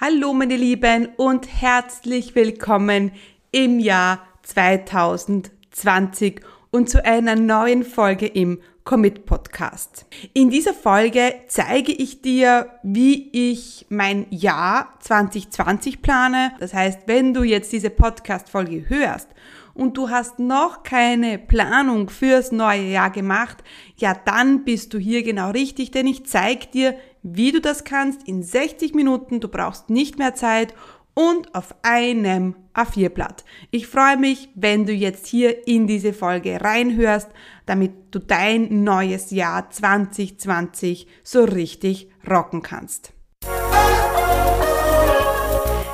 Hallo meine Lieben und herzlich willkommen im Jahr 2020 und zu einer neuen Folge im Commit Podcast. In dieser Folge zeige ich dir, wie ich mein Jahr 2020 plane. Das heißt, wenn du jetzt diese Podcast Folge hörst und du hast noch keine Planung fürs neue Jahr gemacht, ja, dann bist du hier genau richtig, denn ich zeige dir, wie du das kannst in 60 Minuten. Du brauchst nicht mehr Zeit und auf einem A4-Blatt. Ich freue mich, wenn du jetzt hier in diese Folge reinhörst, damit du dein neues Jahr 2020 so richtig rocken kannst.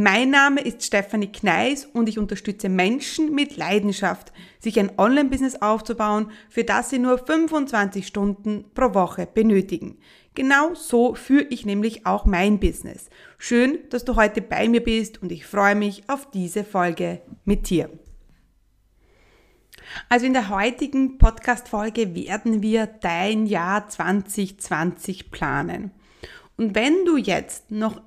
Mein Name ist Stefanie Kneis und ich unterstütze Menschen mit Leidenschaft, sich ein Online-Business aufzubauen, für das sie nur 25 Stunden pro Woche benötigen. Genau so führe ich nämlich auch mein Business. Schön, dass du heute bei mir bist und ich freue mich auf diese Folge mit dir. Also in der heutigen Podcast-Folge werden wir dein Jahr 2020 planen. Und wenn du jetzt noch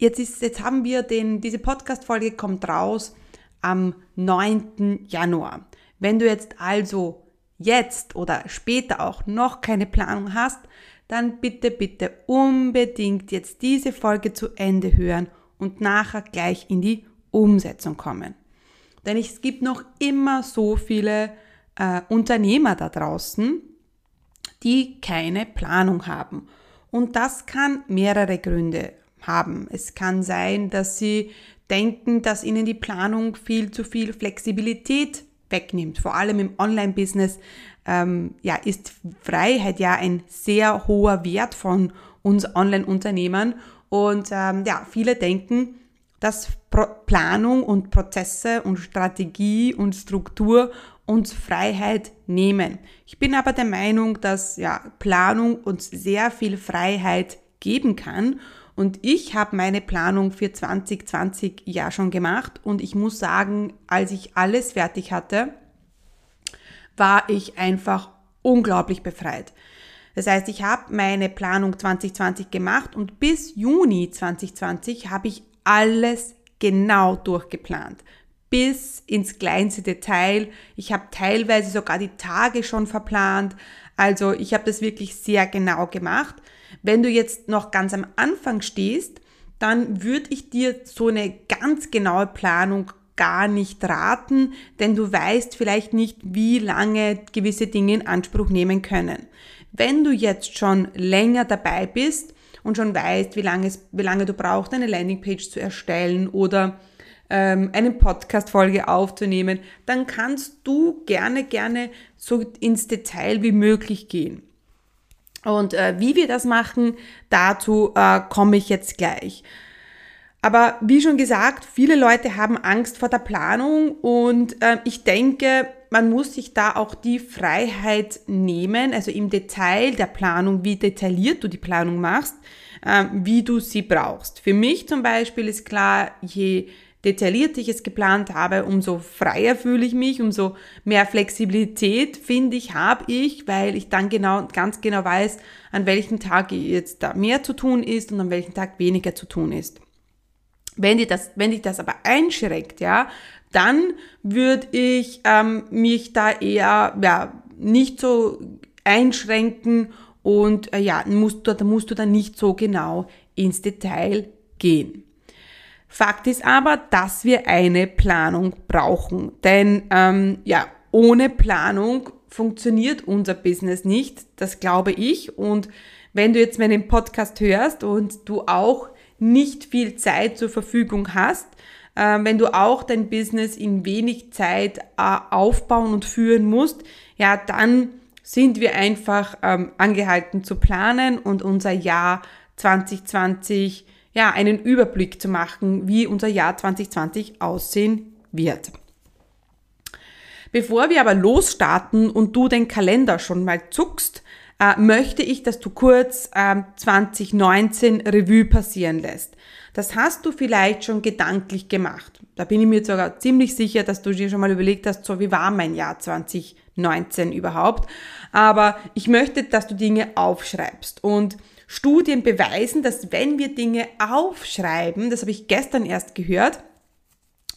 Jetzt ist, jetzt haben wir den, diese Podcast-Folge kommt raus am 9. Januar. Wenn du jetzt also jetzt oder später auch noch keine Planung hast, dann bitte, bitte unbedingt jetzt diese Folge zu Ende hören und nachher gleich in die Umsetzung kommen. Denn es gibt noch immer so viele äh, Unternehmer da draußen, die keine Planung haben. Und das kann mehrere Gründe haben. Es kann sein, dass sie denken, dass ihnen die Planung viel zu viel Flexibilität wegnimmt. Vor allem im Online-Business ähm, ja, ist Freiheit ja ein sehr hoher Wert von uns Online-Unternehmern. Und ähm, ja, viele denken, dass Pro Planung und Prozesse und Strategie und Struktur uns Freiheit nehmen. Ich bin aber der Meinung, dass ja, Planung uns sehr viel Freiheit geben kann und ich habe meine Planung für 2020 ja schon gemacht und ich muss sagen, als ich alles fertig hatte, war ich einfach unglaublich befreit. Das heißt, ich habe meine Planung 2020 gemacht und bis Juni 2020 habe ich alles genau durchgeplant. Bis ins kleinste Detail. Ich habe teilweise sogar die Tage schon verplant. Also ich habe das wirklich sehr genau gemacht. Wenn du jetzt noch ganz am Anfang stehst, dann würde ich dir so eine ganz genaue Planung gar nicht raten, denn du weißt vielleicht nicht, wie lange gewisse Dinge in Anspruch nehmen können. Wenn du jetzt schon länger dabei bist und schon weißt, wie lange, es, wie lange du brauchst, eine Landingpage zu erstellen oder ähm, eine Podcast-Folge aufzunehmen, dann kannst du gerne, gerne so ins Detail wie möglich gehen. Und äh, wie wir das machen, dazu äh, komme ich jetzt gleich. Aber wie schon gesagt, viele Leute haben Angst vor der Planung und äh, ich denke, man muss sich da auch die Freiheit nehmen, also im Detail der Planung, wie detailliert du die Planung machst, äh, wie du sie brauchst. Für mich zum Beispiel ist klar, je detaillierter ich es geplant habe, umso freier fühle ich mich, umso mehr Flexibilität finde ich, habe ich, weil ich dann genau, ganz genau weiß, an welchem Tag jetzt da mehr zu tun ist und an welchem Tag weniger zu tun ist. Wenn dich das, wenn dich das aber einschränkt, ja, dann würde ich ähm, mich da eher ja, nicht so einschränken und äh, ja, musst du, da musst du dann nicht so genau ins Detail gehen. Fakt ist aber, dass wir eine Planung brauchen. Denn ähm, ja, ohne Planung funktioniert unser Business nicht. Das glaube ich. Und wenn du jetzt meinen Podcast hörst und du auch nicht viel Zeit zur Verfügung hast, äh, wenn du auch dein Business in wenig Zeit äh, aufbauen und führen musst, ja, dann sind wir einfach ähm, angehalten zu planen und unser Jahr 2020 ja, einen Überblick zu machen, wie unser Jahr 2020 aussehen wird. Bevor wir aber losstarten und du den Kalender schon mal zuckst, äh, möchte ich, dass du kurz äh, 2019 Revue passieren lässt. Das hast du vielleicht schon gedanklich gemacht. Da bin ich mir sogar ziemlich sicher, dass du dir schon mal überlegt hast, so wie war mein Jahr 2019 überhaupt. Aber ich möchte, dass du Dinge aufschreibst und Studien beweisen, dass wenn wir Dinge aufschreiben, das habe ich gestern erst gehört,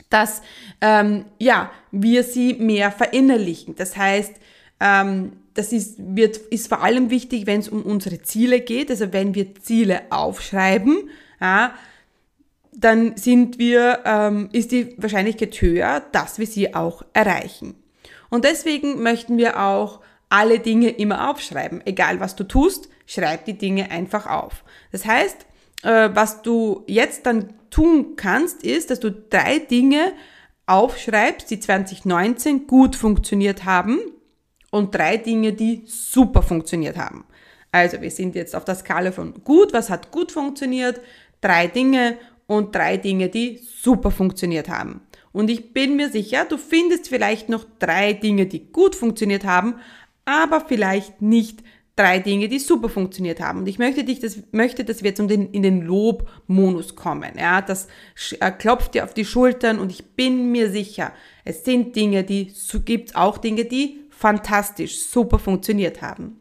dass ähm, ja, wir sie mehr verinnerlichen. Das heißt, ähm, das ist, wird, ist vor allem wichtig, wenn es um unsere Ziele geht. Also wenn wir Ziele aufschreiben, ja, dann sind wir, ähm, ist die Wahrscheinlichkeit höher, dass wir sie auch erreichen. Und deswegen möchten wir auch alle Dinge immer aufschreiben. Egal was du tust, schreib die Dinge einfach auf. Das heißt, äh, was du jetzt dann tun kannst, ist, dass du drei Dinge aufschreibst, die 2019 gut funktioniert haben und drei Dinge, die super funktioniert haben. Also wir sind jetzt auf der Skala von gut, was hat gut funktioniert, drei Dinge und drei Dinge, die super funktioniert haben. Und ich bin mir sicher, du findest vielleicht noch drei Dinge, die gut funktioniert haben, aber vielleicht nicht drei Dinge, die super funktioniert haben. Und ich möchte dich, das, möchte, dass wir jetzt den, in den Lobmonus kommen. Ja, das äh, klopft dir auf die Schultern und ich bin mir sicher, es sind Dinge, die, so gibt's auch Dinge, die fantastisch, super funktioniert haben.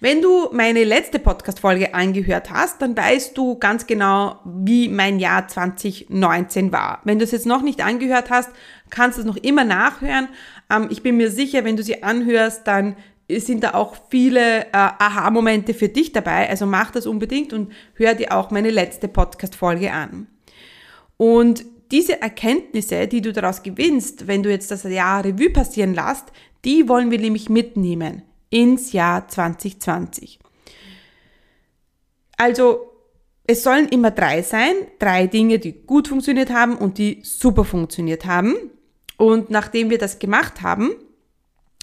Wenn du meine letzte Podcast-Folge angehört hast, dann weißt du ganz genau, wie mein Jahr 2019 war. Wenn du es jetzt noch nicht angehört hast, kannst du es noch immer nachhören. Ähm, ich bin mir sicher, wenn du sie anhörst, dann sind da auch viele äh, Aha-Momente für dich dabei. Also mach das unbedingt und hör dir auch meine letzte Podcast-Folge an. Und diese Erkenntnisse, die du daraus gewinnst, wenn du jetzt das Jahr Revue passieren lässt, die wollen wir nämlich mitnehmen ins Jahr 2020. Also es sollen immer drei sein, drei Dinge, die gut funktioniert haben und die super funktioniert haben. Und nachdem wir das gemacht haben,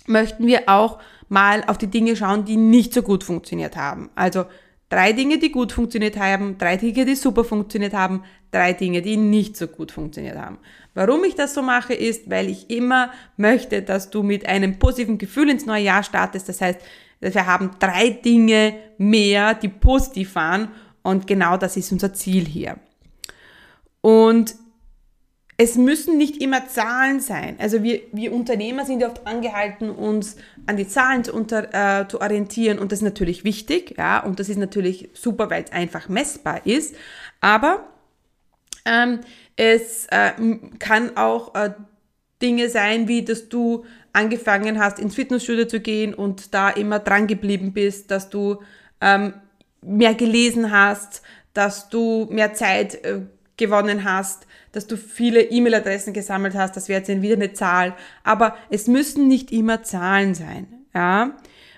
möchten wir auch mal auf die Dinge schauen, die nicht so gut funktioniert haben. Also drei Dinge, die gut funktioniert haben, drei Dinge, die super funktioniert haben, drei Dinge, die nicht so gut funktioniert haben. Warum ich das so mache, ist, weil ich immer möchte, dass du mit einem positiven Gefühl ins neue Jahr startest. Das heißt, wir haben drei Dinge mehr, die positiv waren. Und genau das ist unser Ziel hier. Und es müssen nicht immer Zahlen sein. Also wir, wir Unternehmer sind ja oft angehalten, uns an die Zahlen zu, unter, äh, zu orientieren und das ist natürlich wichtig, ja, und das ist natürlich super, weil es einfach messbar ist. Aber ähm, es äh, kann auch äh, Dinge sein, wie dass du angefangen hast, ins Fitnessstudio zu gehen und da immer dran geblieben bist, dass du ähm, mehr gelesen hast, dass du mehr Zeit äh, gewonnen hast, dass du viele E-Mail-Adressen gesammelt hast, das wäre jetzt wieder eine Zahl, aber es müssen nicht immer Zahlen sein, ja.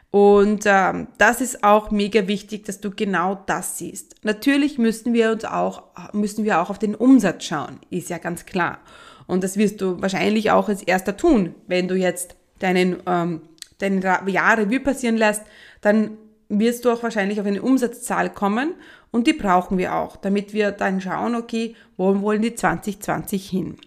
Und ähm, das ist auch mega wichtig, dass du genau das siehst. Natürlich müssen wir uns auch, müssen wir auch auf den Umsatz schauen, ist ja ganz klar. Und das wirst du wahrscheinlich auch als erster tun, wenn du jetzt deinen, ähm, deinen Jahr Revue passieren lässt, dann wirst du auch wahrscheinlich auf eine Umsatzzahl kommen und die brauchen wir auch, damit wir dann schauen, okay, wo wollen die 2020 hin?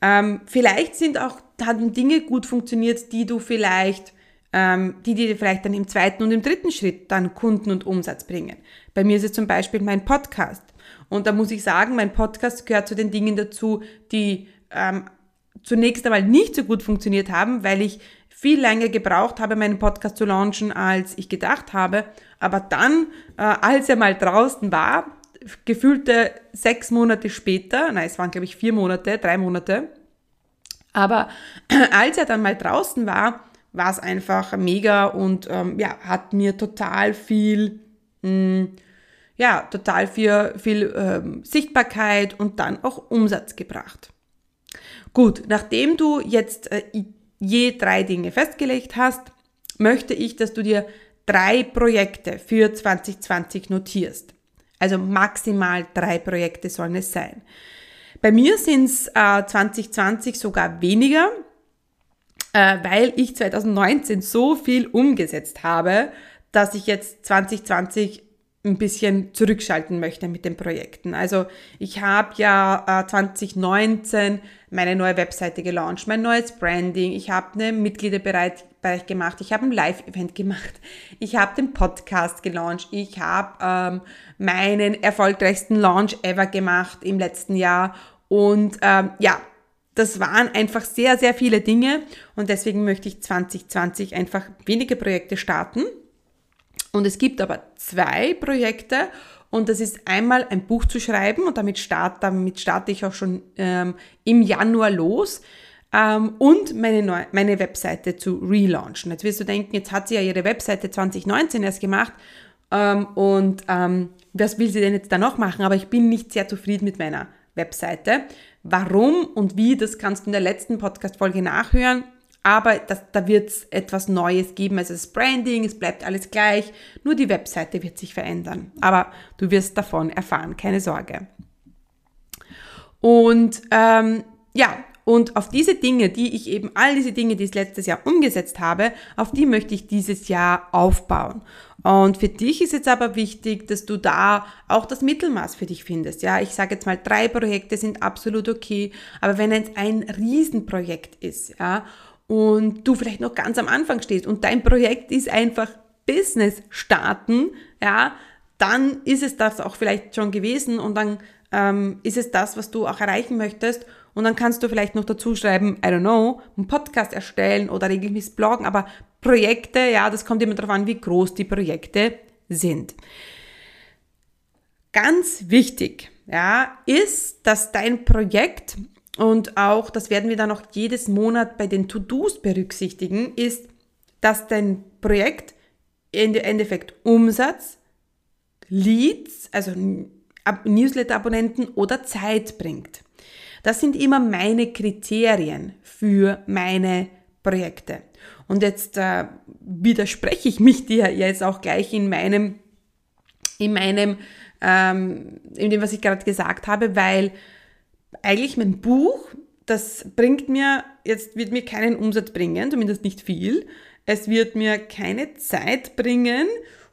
Ähm, vielleicht sind auch, haben Dinge gut funktioniert, die du vielleicht ähm, die dir vielleicht dann im zweiten und im dritten Schritt dann Kunden und Umsatz bringen. Bei mir ist es zum Beispiel mein Podcast. Und da muss ich sagen, mein Podcast gehört zu den Dingen dazu, die ähm, zunächst einmal nicht so gut funktioniert haben, weil ich viel länger gebraucht habe, meinen Podcast zu launchen, als ich gedacht habe. Aber dann, äh, als er mal draußen war, gefühlte sechs Monate später, nein, es waren glaube ich vier Monate, drei Monate, aber als er dann mal draußen war, war es einfach mega und ähm, ja, hat mir total viel, mh, hm, ja, total viel, viel ähm, Sichtbarkeit und dann auch Umsatz gebracht. Gut, nachdem du jetzt äh, je drei Dinge festgelegt hast, möchte ich, dass du dir drei Projekte für 2020 notierst. Also maximal drei Projekte sollen es sein. Bei mir sind es äh, 2020 sogar weniger, äh, weil ich 2019 so viel umgesetzt habe, dass ich jetzt 2020 ein bisschen zurückschalten möchte mit den Projekten. Also ich habe ja äh, 2019 meine neue Webseite gelauncht, mein neues Branding, ich habe eine Mitgliederbereich gemacht, ich habe ein Live-Event gemacht, ich habe den Podcast gelauncht, ich habe ähm, meinen erfolgreichsten Launch ever gemacht im letzten Jahr. Und ähm, ja, das waren einfach sehr, sehr viele Dinge. Und deswegen möchte ich 2020 einfach wenige Projekte starten und es gibt aber zwei Projekte und das ist einmal ein Buch zu schreiben und damit, start, damit starte ich auch schon ähm, im Januar los ähm, und meine, neue, meine Webseite zu relaunchen. Jetzt wirst du denken, jetzt hat sie ja ihre Webseite 2019 erst gemacht ähm, und ähm, was will sie denn jetzt da noch machen? Aber ich bin nicht sehr zufrieden mit meiner Webseite. Warum und wie, das kannst du in der letzten Podcast-Folge nachhören aber das, da wird es etwas Neues geben. Also das Branding, es bleibt alles gleich, nur die Webseite wird sich verändern. Aber du wirst davon erfahren, keine Sorge. Und ähm, ja, und auf diese Dinge, die ich eben, all diese Dinge, die ich letztes Jahr umgesetzt habe, auf die möchte ich dieses Jahr aufbauen. Und für dich ist jetzt aber wichtig, dass du da auch das Mittelmaß für dich findest. Ja, ich sage jetzt mal, drei Projekte sind absolut okay, aber wenn es ein Riesenprojekt ist, ja, und du vielleicht noch ganz am Anfang stehst und dein Projekt ist einfach Business starten, ja, dann ist es das auch vielleicht schon gewesen und dann ähm, ist es das, was du auch erreichen möchtest. Und dann kannst du vielleicht noch dazu schreiben, I don't know, einen Podcast erstellen oder regelmäßig bloggen, aber Projekte, ja, das kommt immer darauf an, wie groß die Projekte sind. Ganz wichtig, ja, ist, dass dein Projekt und auch, das werden wir dann auch jedes Monat bei den To-Dos berücksichtigen, ist, dass dein Projekt im Endeffekt Umsatz, Leads, also Newsletter-Abonnenten oder Zeit bringt. Das sind immer meine Kriterien für meine Projekte. Und jetzt äh, widerspreche ich mich dir jetzt auch gleich in meinem, in meinem, ähm, in dem, was ich gerade gesagt habe, weil eigentlich mein Buch, das bringt mir, jetzt wird mir keinen Umsatz bringen, zumindest nicht viel. Es wird mir keine Zeit bringen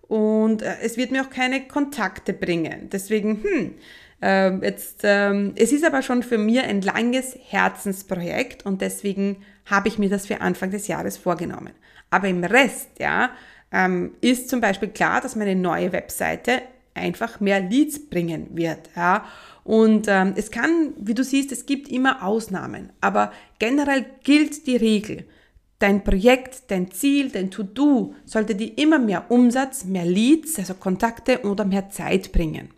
und äh, es wird mir auch keine Kontakte bringen. Deswegen, hm, äh, jetzt, äh, es ist aber schon für mir ein langes Herzensprojekt und deswegen habe ich mir das für Anfang des Jahres vorgenommen. Aber im Rest, ja, ähm, ist zum Beispiel klar, dass meine neue Webseite einfach mehr Leads bringen wird, ja. Und ähm, es kann, wie du siehst, es gibt immer Ausnahmen, aber generell gilt die Regel. Dein Projekt, dein Ziel, dein To-Do sollte dir immer mehr Umsatz, mehr Leads, also Kontakte oder mehr Zeit bringen.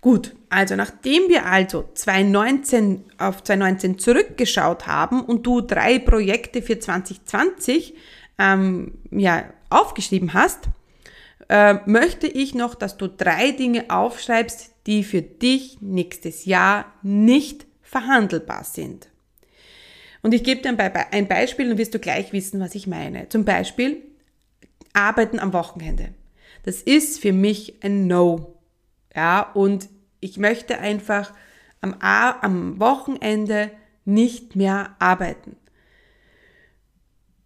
Gut, also nachdem wir also 2019 auf 2019 zurückgeschaut haben und du drei Projekte für 2020 ähm, ja, aufgeschrieben hast, äh, möchte ich noch, dass du drei Dinge aufschreibst, die für dich nächstes Jahr nicht verhandelbar sind. Und ich gebe dir ein Beispiel und wirst du gleich wissen, was ich meine. Zum Beispiel Arbeiten am Wochenende. Das ist für mich ein No. Ja, und ich möchte einfach am, am Wochenende nicht mehr arbeiten.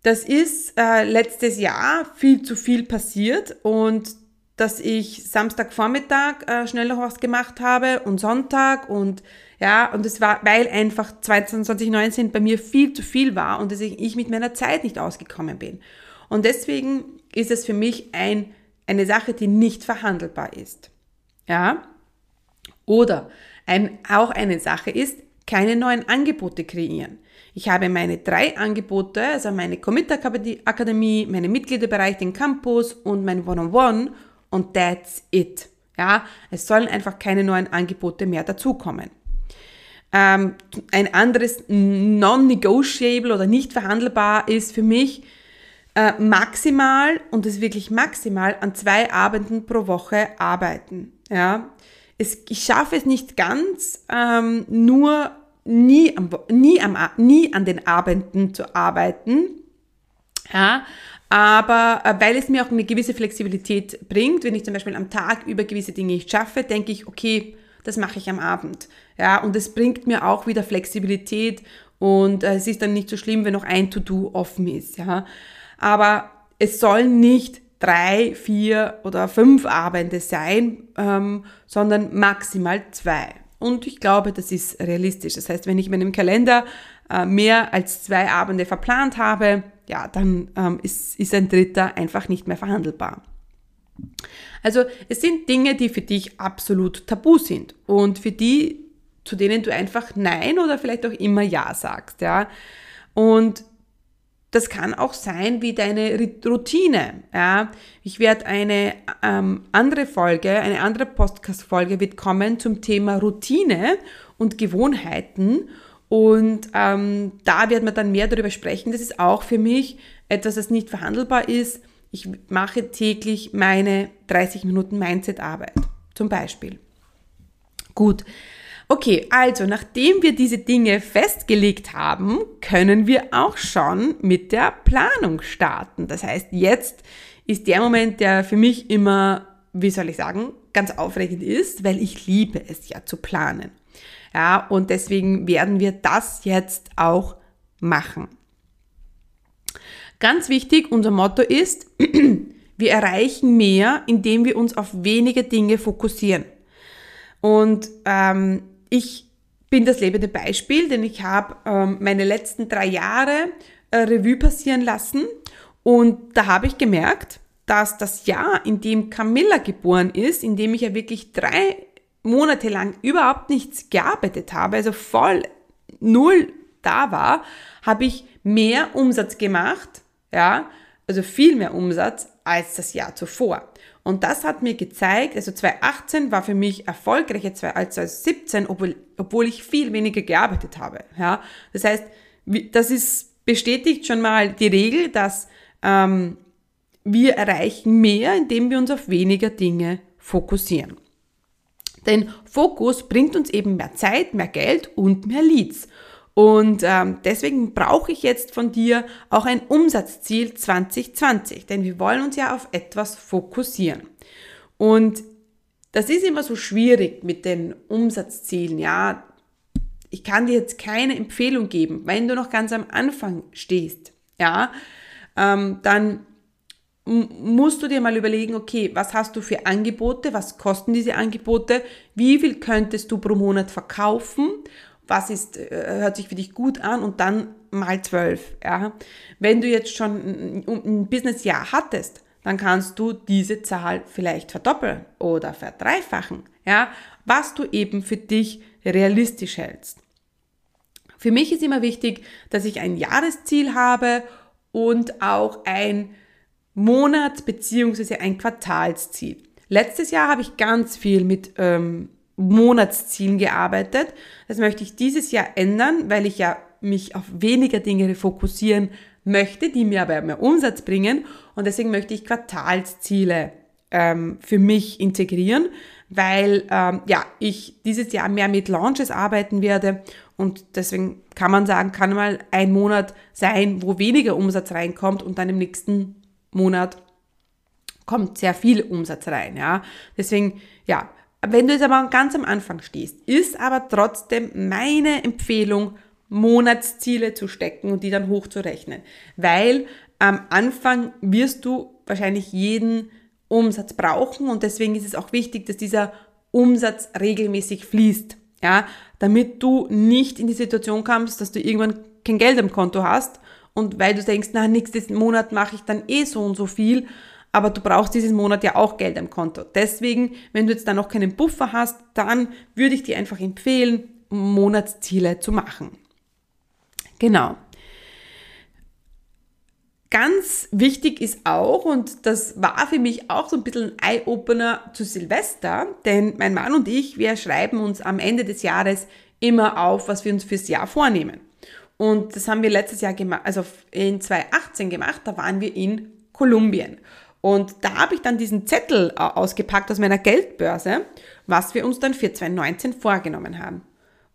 Das ist äh, letztes Jahr viel zu viel passiert und dass ich Samstagvormittag äh, schnell noch was gemacht habe und Sonntag und ja, und es war, weil einfach 2019 bei mir viel zu viel war und dass ich mit meiner Zeit nicht ausgekommen bin. Und deswegen ist es für mich ein, eine Sache, die nicht verhandelbar ist. Ja? Oder ein, auch eine Sache ist, keine neuen Angebote kreieren. Ich habe meine drei Angebote, also meine Commit Akademie, meine Mitgliederbereich, den Campus und mein One-on-One -on -One und that's it. Ja, es sollen einfach keine neuen Angebote mehr dazukommen. Ähm, ein anderes non-negotiable oder nicht verhandelbar ist für mich äh, maximal, und das wirklich maximal, an zwei Abenden pro Woche arbeiten. Ja, es, ich schaffe es nicht ganz, ähm, nur nie, am, nie, am, nie an den Abenden zu arbeiten. Ja, aber äh, weil es mir auch eine gewisse Flexibilität bringt, wenn ich zum Beispiel am Tag über gewisse Dinge nicht schaffe, denke ich, okay, das mache ich am Abend. Ja, und es bringt mir auch wieder Flexibilität und äh, es ist dann nicht so schlimm, wenn noch ein To-Do offen ist. Ja, aber es soll nicht drei, vier oder fünf Abende sein, ähm, sondern maximal zwei. Und ich glaube, das ist realistisch. Das heißt, wenn ich in meinem Kalender äh, mehr als zwei Abende verplant habe, ja, dann ähm, ist, ist ein dritter einfach nicht mehr verhandelbar. Also es sind Dinge, die für dich absolut tabu sind und für die, zu denen du einfach Nein oder vielleicht auch immer Ja sagst, ja. Und das kann auch sein wie deine Routine. Ja. Ich werde eine ähm, andere Folge, eine andere Podcast-Folge wird kommen zum Thema Routine und Gewohnheiten. Und ähm, da werden wir dann mehr darüber sprechen. Das ist auch für mich etwas, das nicht verhandelbar ist. Ich mache täglich meine 30 Minuten Mindset-Arbeit zum Beispiel. Gut. Okay, also nachdem wir diese Dinge festgelegt haben, können wir auch schon mit der Planung starten. Das heißt, jetzt ist der Moment, der für mich immer, wie soll ich sagen, ganz aufregend ist, weil ich liebe es ja zu planen. Ja, und deswegen werden wir das jetzt auch machen. Ganz wichtig, unser Motto ist, wir erreichen mehr, indem wir uns auf wenige Dinge fokussieren. Und ähm, ich bin das lebende Beispiel, denn ich habe ähm, meine letzten drei Jahre äh, Revue passieren lassen und da habe ich gemerkt, dass das Jahr, in dem Camilla geboren ist, in dem ich ja wirklich drei Monate lang überhaupt nichts gearbeitet habe, also voll null da war, habe ich mehr Umsatz gemacht, ja, also viel mehr Umsatz als das Jahr zuvor. Und das hat mir gezeigt, also 2018 war für mich erfolgreicher als 2017, obwohl, obwohl ich viel weniger gearbeitet habe. Ja? Das heißt, das ist bestätigt schon mal die Regel, dass ähm, wir erreichen mehr, indem wir uns auf weniger Dinge fokussieren. Denn Fokus bringt uns eben mehr Zeit, mehr Geld und mehr Leads. Und ähm, deswegen brauche ich jetzt von dir auch ein Umsatzziel 2020, denn wir wollen uns ja auf etwas fokussieren. Und das ist immer so schwierig mit den Umsatzzielen. Ja, ich kann dir jetzt keine Empfehlung geben, wenn du noch ganz am Anfang stehst. Ja, ähm, dann musst du dir mal überlegen, okay, was hast du für Angebote, was kosten diese Angebote, wie viel könntest du pro Monat verkaufen was ist, äh, hört sich für dich gut an und dann mal zwölf. Ja. Wenn du jetzt schon ein, Businessjahr hattest, dann kannst du diese Zahl vielleicht verdoppeln oder verdreifachen, ja, was du eben für dich realistisch hältst. Für mich ist immer wichtig, dass ich ein Jahresziel habe und auch ein Monats- bzw. ein Quartalsziel. Letztes Jahr habe ich ganz viel mit ähm, Monatszielen gearbeitet. Das möchte ich dieses Jahr ändern, weil ich ja mich auf weniger Dinge fokussieren möchte, die mir aber mehr Umsatz bringen. Und deswegen möchte ich Quartalsziele ähm, für mich integrieren, weil ähm, ja ich dieses Jahr mehr mit Launches arbeiten werde und deswegen kann man sagen, kann mal ein Monat sein, wo weniger Umsatz reinkommt und dann im nächsten Monat kommt sehr viel Umsatz rein. Ja, deswegen ja wenn du jetzt aber ganz am Anfang stehst, ist aber trotzdem meine Empfehlung, Monatsziele zu stecken und die dann hochzurechnen. Weil am Anfang wirst du wahrscheinlich jeden Umsatz brauchen und deswegen ist es auch wichtig, dass dieser Umsatz regelmäßig fließt. Ja, damit du nicht in die Situation kommst, dass du irgendwann kein Geld am Konto hast und weil du denkst, na, nächsten Monat mache ich dann eh so und so viel, aber du brauchst diesen Monat ja auch Geld am Konto. Deswegen, wenn du jetzt da noch keinen Buffer hast, dann würde ich dir einfach empfehlen, Monatsziele zu machen. Genau. Ganz wichtig ist auch, und das war für mich auch so ein bisschen ein Eye-Opener zu Silvester, denn mein Mann und ich, wir schreiben uns am Ende des Jahres immer auf, was wir uns fürs Jahr vornehmen. Und das haben wir letztes Jahr gemacht, also in 2018 gemacht, da waren wir in Kolumbien. Und da habe ich dann diesen Zettel äh, ausgepackt aus meiner Geldbörse, was wir uns dann für 2019 vorgenommen haben.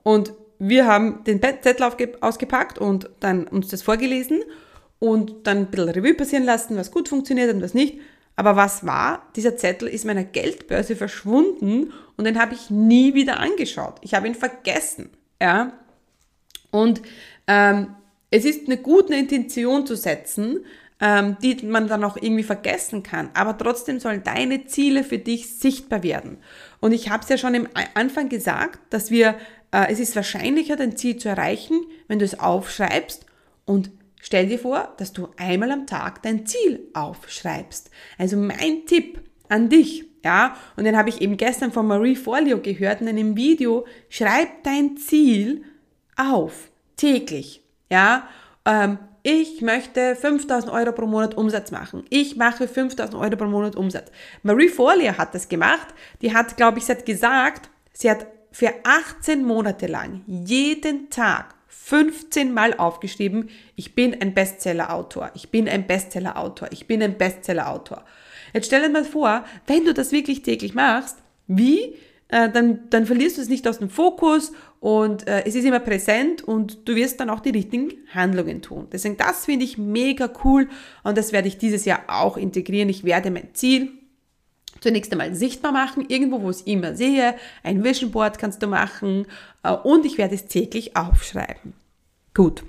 Und wir haben den Zettel ausgepackt und dann uns das vorgelesen und dann ein bisschen Revue passieren lassen, was gut funktioniert und was nicht. Aber was war? Dieser Zettel ist meiner Geldbörse verschwunden und den habe ich nie wieder angeschaut. Ich habe ihn vergessen. Ja? Und ähm, es ist eine gute Intention zu setzen, ähm, die man dann auch irgendwie vergessen kann. Aber trotzdem sollen deine Ziele für dich sichtbar werden. Und ich habe es ja schon im Anfang gesagt, dass wir, äh, es ist wahrscheinlicher, dein Ziel zu erreichen, wenn du es aufschreibst und stell dir vor, dass du einmal am Tag dein Ziel aufschreibst. Also mein Tipp an dich, ja, und den habe ich eben gestern von Marie Forleo gehört in einem Video, schreib dein Ziel auf, täglich, ja, ähm, ich möchte 5000 Euro pro Monat Umsatz machen. Ich mache 5000 Euro pro Monat Umsatz. Marie Forleo hat das gemacht. Die hat, glaube ich, sie hat gesagt, sie hat für 18 Monate lang jeden Tag 15 Mal aufgeschrieben, ich bin ein Bestseller-Autor, ich bin ein Bestseller-Autor, ich bin ein Bestseller-Autor. Jetzt stell dir mal vor, wenn du das wirklich täglich machst, wie, äh, dann, dann verlierst du es nicht aus dem Fokus und äh, es ist immer präsent und du wirst dann auch die richtigen Handlungen tun. Deswegen, das finde ich mega cool und das werde ich dieses Jahr auch integrieren. Ich werde mein Ziel zunächst einmal sichtbar machen, irgendwo, wo ich es immer sehe. Ein Vision Board kannst du machen äh, und ich werde es täglich aufschreiben. Gut.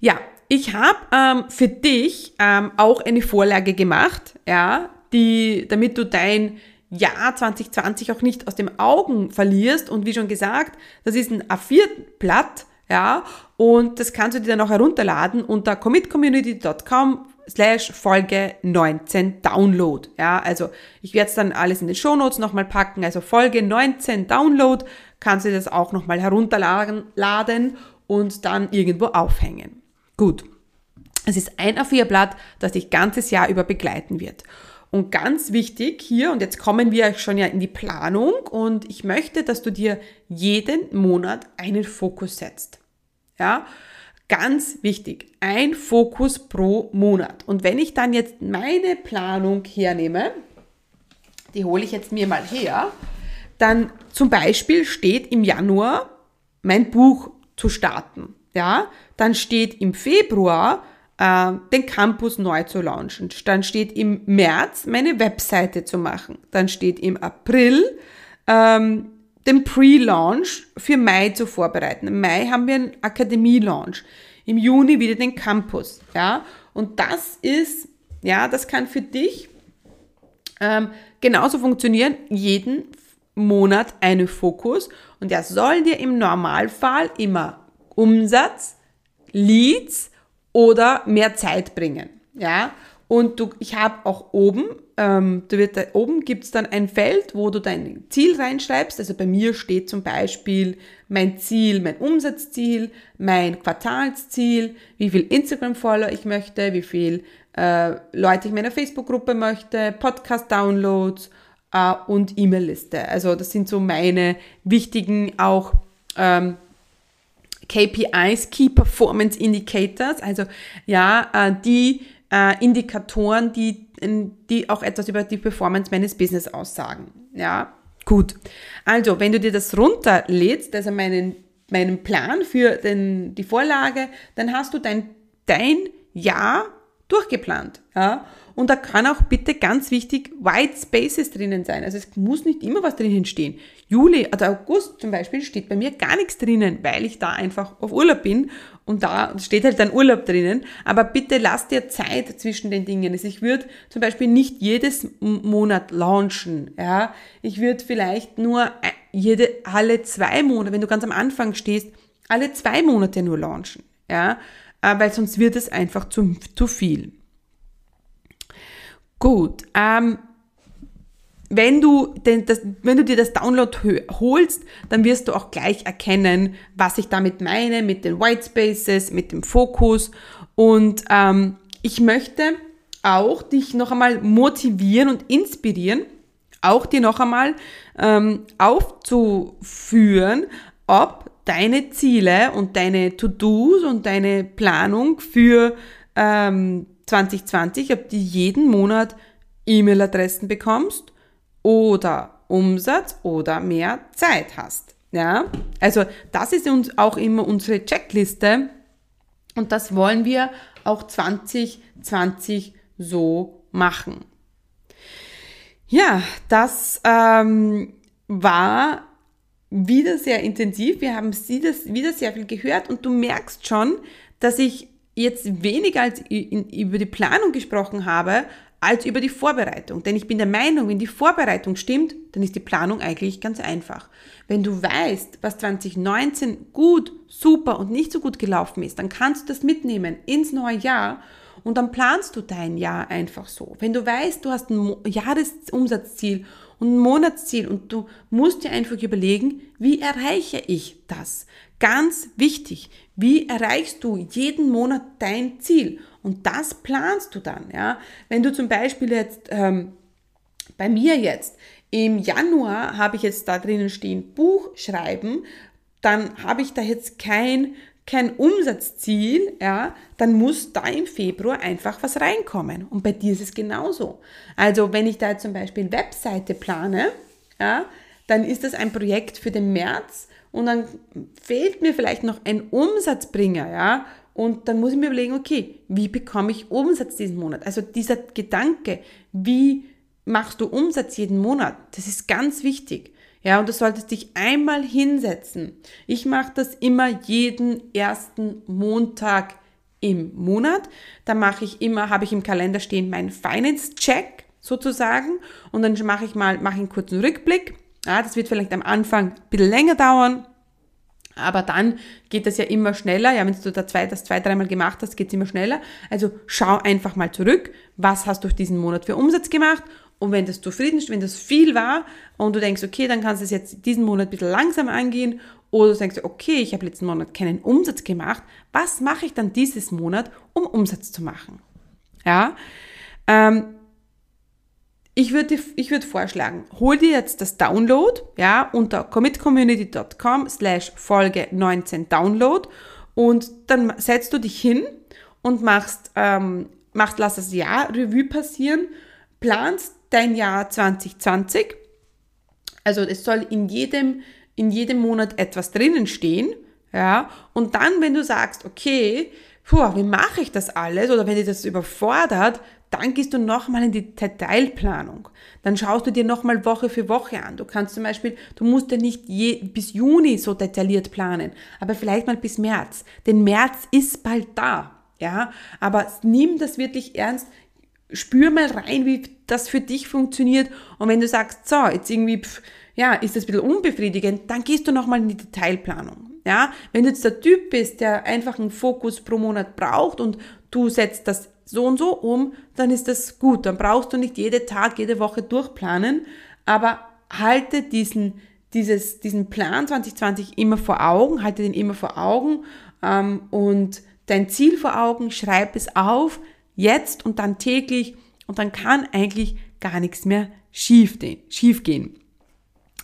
Ja, ich habe ähm, für dich ähm, auch eine Vorlage gemacht, ja, die, damit du dein Jahr 2020 auch nicht aus den Augen verlierst. Und wie schon gesagt, das ist ein A4-Blatt, ja, und das kannst du dir dann auch herunterladen unter commitcommunity.com slash Folge 19 Download. Ja, also ich werde es dann alles in den Shownotes nochmal packen. Also Folge 19 Download kannst du das auch nochmal herunterladen und dann irgendwo aufhängen. Gut. Es ist ein A4-Blatt, das dich ganzes Jahr über begleiten wird. Und ganz wichtig hier, und jetzt kommen wir schon ja in die Planung, und ich möchte, dass du dir jeden Monat einen Fokus setzt. Ja, ganz wichtig, ein Fokus pro Monat. Und wenn ich dann jetzt meine Planung hernehme, die hole ich jetzt mir mal her, dann zum Beispiel steht im Januar mein Buch zu starten. Ja, dann steht im Februar den Campus neu zu launchen. Dann steht im März meine Webseite zu machen. Dann steht im April ähm, den Pre-Launch für Mai zu vorbereiten. Im Mai haben wir einen Akademie-Launch. Im Juni wieder den Campus. Ja, und das ist, ja, das kann für dich ähm, genauso funktionieren. Jeden Monat einen Fokus und der soll dir im Normalfall immer Umsatz, Leads oder mehr Zeit bringen. Ja, und du, ich habe auch oben, ähm, da wird da, oben gibt's dann ein Feld, wo du dein Ziel reinschreibst. Also bei mir steht zum Beispiel mein Ziel, mein Umsatzziel, mein Quartalsziel, wie viel Instagram-Follower ich möchte, wie viel äh, Leute ich in meiner Facebook-Gruppe möchte, Podcast-Downloads äh, und E-Mail-Liste. Also das sind so meine wichtigen auch ähm, KPIs, Key Performance Indicators, also ja, äh, die äh, Indikatoren, die, die auch etwas über die Performance meines Business aussagen. Ja, gut. Also, wenn du dir das runterlädst, also meinen, meinen Plan für den, die Vorlage, dann hast du dein, dein Jahr durchgeplant. Ja? Und da kann auch bitte ganz wichtig White Spaces drinnen sein. Also es muss nicht immer was drinnen stehen. Juli oder August zum Beispiel steht bei mir gar nichts drinnen, weil ich da einfach auf Urlaub bin und da steht halt dann Urlaub drinnen. Aber bitte lass dir Zeit zwischen den Dingen. Also ich würde zum Beispiel nicht jedes Monat launchen. Ja? Ich würde vielleicht nur jede, alle zwei Monate, wenn du ganz am Anfang stehst, alle zwei Monate nur launchen. Ja? Äh, weil sonst wird es einfach zu, zu viel. Gut, ähm, wenn du, den, das, wenn du dir das Download holst, dann wirst du auch gleich erkennen, was ich damit meine, mit den White Spaces, mit dem Fokus. Und ähm, ich möchte auch dich noch einmal motivieren und inspirieren, auch dir noch einmal ähm, aufzuführen, ob deine Ziele und deine To-Dos und deine Planung für ähm, 2020, ob du jeden Monat E-Mail-Adressen bekommst oder Umsatz oder mehr Zeit hast. Ja, also das ist uns auch immer unsere Checkliste und das wollen wir auch 2020 so machen. Ja, das ähm, war wieder sehr intensiv. Wir haben wieder sehr viel gehört und du merkst schon, dass ich jetzt weniger als über die Planung gesprochen habe, als über die Vorbereitung. Denn ich bin der Meinung, wenn die Vorbereitung stimmt, dann ist die Planung eigentlich ganz einfach. Wenn du weißt, was 2019 gut, super und nicht so gut gelaufen ist, dann kannst du das mitnehmen ins neue Jahr und dann planst du dein Jahr einfach so. Wenn du weißt, du hast ein Jahresumsatzziel und ein Monatsziel und du musst dir einfach überlegen, wie erreiche ich das? Ganz wichtig, wie erreichst du jeden Monat dein Ziel? Und das planst du dann. Ja? Wenn du zum Beispiel jetzt ähm, bei mir jetzt im Januar habe ich jetzt da drinnen stehen Buch schreiben, dann habe ich da jetzt kein kein Umsatzziel, ja, dann muss da im Februar einfach was reinkommen. Und bei dir ist es genauso. Also wenn ich da jetzt zum Beispiel Webseite plane, ja, dann ist das ein Projekt für den März und dann fehlt mir vielleicht noch ein Umsatzbringer, ja, und dann muss ich mir überlegen, okay, wie bekomme ich Umsatz diesen Monat? Also dieser Gedanke, wie machst du Umsatz jeden Monat? Das ist ganz wichtig. Ja, und du solltest dich einmal hinsetzen. Ich mache das immer jeden ersten Montag im Monat. Da mache ich immer, habe ich im Kalender stehen meinen Finance-Check sozusagen und dann mache ich mal, mache einen kurzen Rückblick. Ja, das wird vielleicht am Anfang ein bisschen länger dauern, aber dann geht das ja immer schneller. Ja, wenn du da zwei, das zwei, dreimal gemacht hast, geht es immer schneller. Also schau einfach mal zurück. Was hast du diesen Monat für Umsatz gemacht? Und wenn das zufrieden ist, wenn das viel war und du denkst, okay, dann kannst du es jetzt diesen Monat ein bisschen langsam angehen oder du denkst, okay, ich habe letzten Monat keinen Umsatz gemacht, was mache ich dann dieses Monat, um Umsatz zu machen? Ja, ähm, ich würde ich würd vorschlagen, hol dir jetzt das Download, ja, unter commitcommunity.com slash Folge 19 Download und dann setzt du dich hin und machst, ähm, machst, lass das Jahr Revue passieren, planst dein Jahr 2020. Also es soll in jedem, in jedem Monat etwas drinnen stehen, ja, und dann, wenn du sagst, okay, puh, wie mache ich das alles, oder wenn dich das überfordert, dann gehst du nochmal in die Detailplanung. Dann schaust du dir nochmal Woche für Woche an. Du kannst zum Beispiel, du musst ja nicht je, bis Juni so detailliert planen, aber vielleicht mal bis März. Denn März ist bald da. Ja, aber nimm das wirklich ernst. Spür mal rein, wie das für dich funktioniert. Und wenn du sagst, so, jetzt irgendwie, pff, ja, ist das ein bisschen unbefriedigend, dann gehst du nochmal in die Detailplanung. Ja, wenn du jetzt der Typ bist, der einfach einen Fokus pro Monat braucht und du setzt das so und so um, dann ist das gut. Dann brauchst du nicht jeden Tag, jede Woche durchplanen, aber halte diesen, dieses, diesen Plan 2020 immer vor Augen, halte den immer vor Augen ähm, und dein Ziel vor Augen, schreib es auf, jetzt und dann täglich und dann kann eigentlich gar nichts mehr schief, gehen.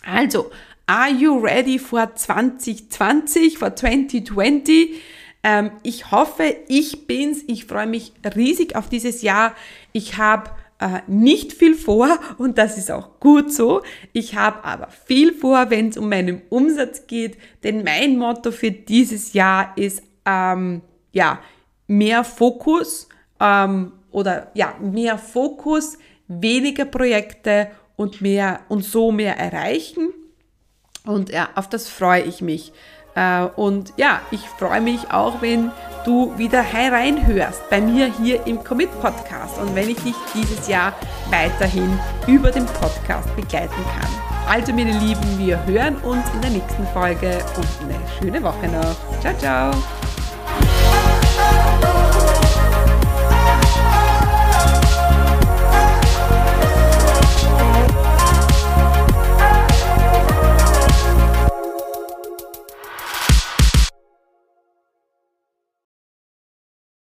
Also, are you ready for 2020, for 2020? Ähm, ich hoffe, ich bin's. Ich freue mich riesig auf dieses Jahr. Ich habe äh, nicht viel vor und das ist auch gut so. Ich habe aber viel vor, wenn es um meinen Umsatz geht, denn mein Motto für dieses Jahr ist ähm, ja mehr Fokus ähm, oder ja mehr Fokus, weniger Projekte und mehr und so mehr erreichen. Und ja, auf das freue ich mich. Äh, und ja, ich freue mich auch, wenn du wieder reinhörst bei mir hier im Commit Podcast und wenn ich dich dieses Jahr weiterhin über den Podcast begleiten kann. Also meine Lieben, wir hören uns in der nächsten Folge und eine schöne Woche noch. Ciao, ciao.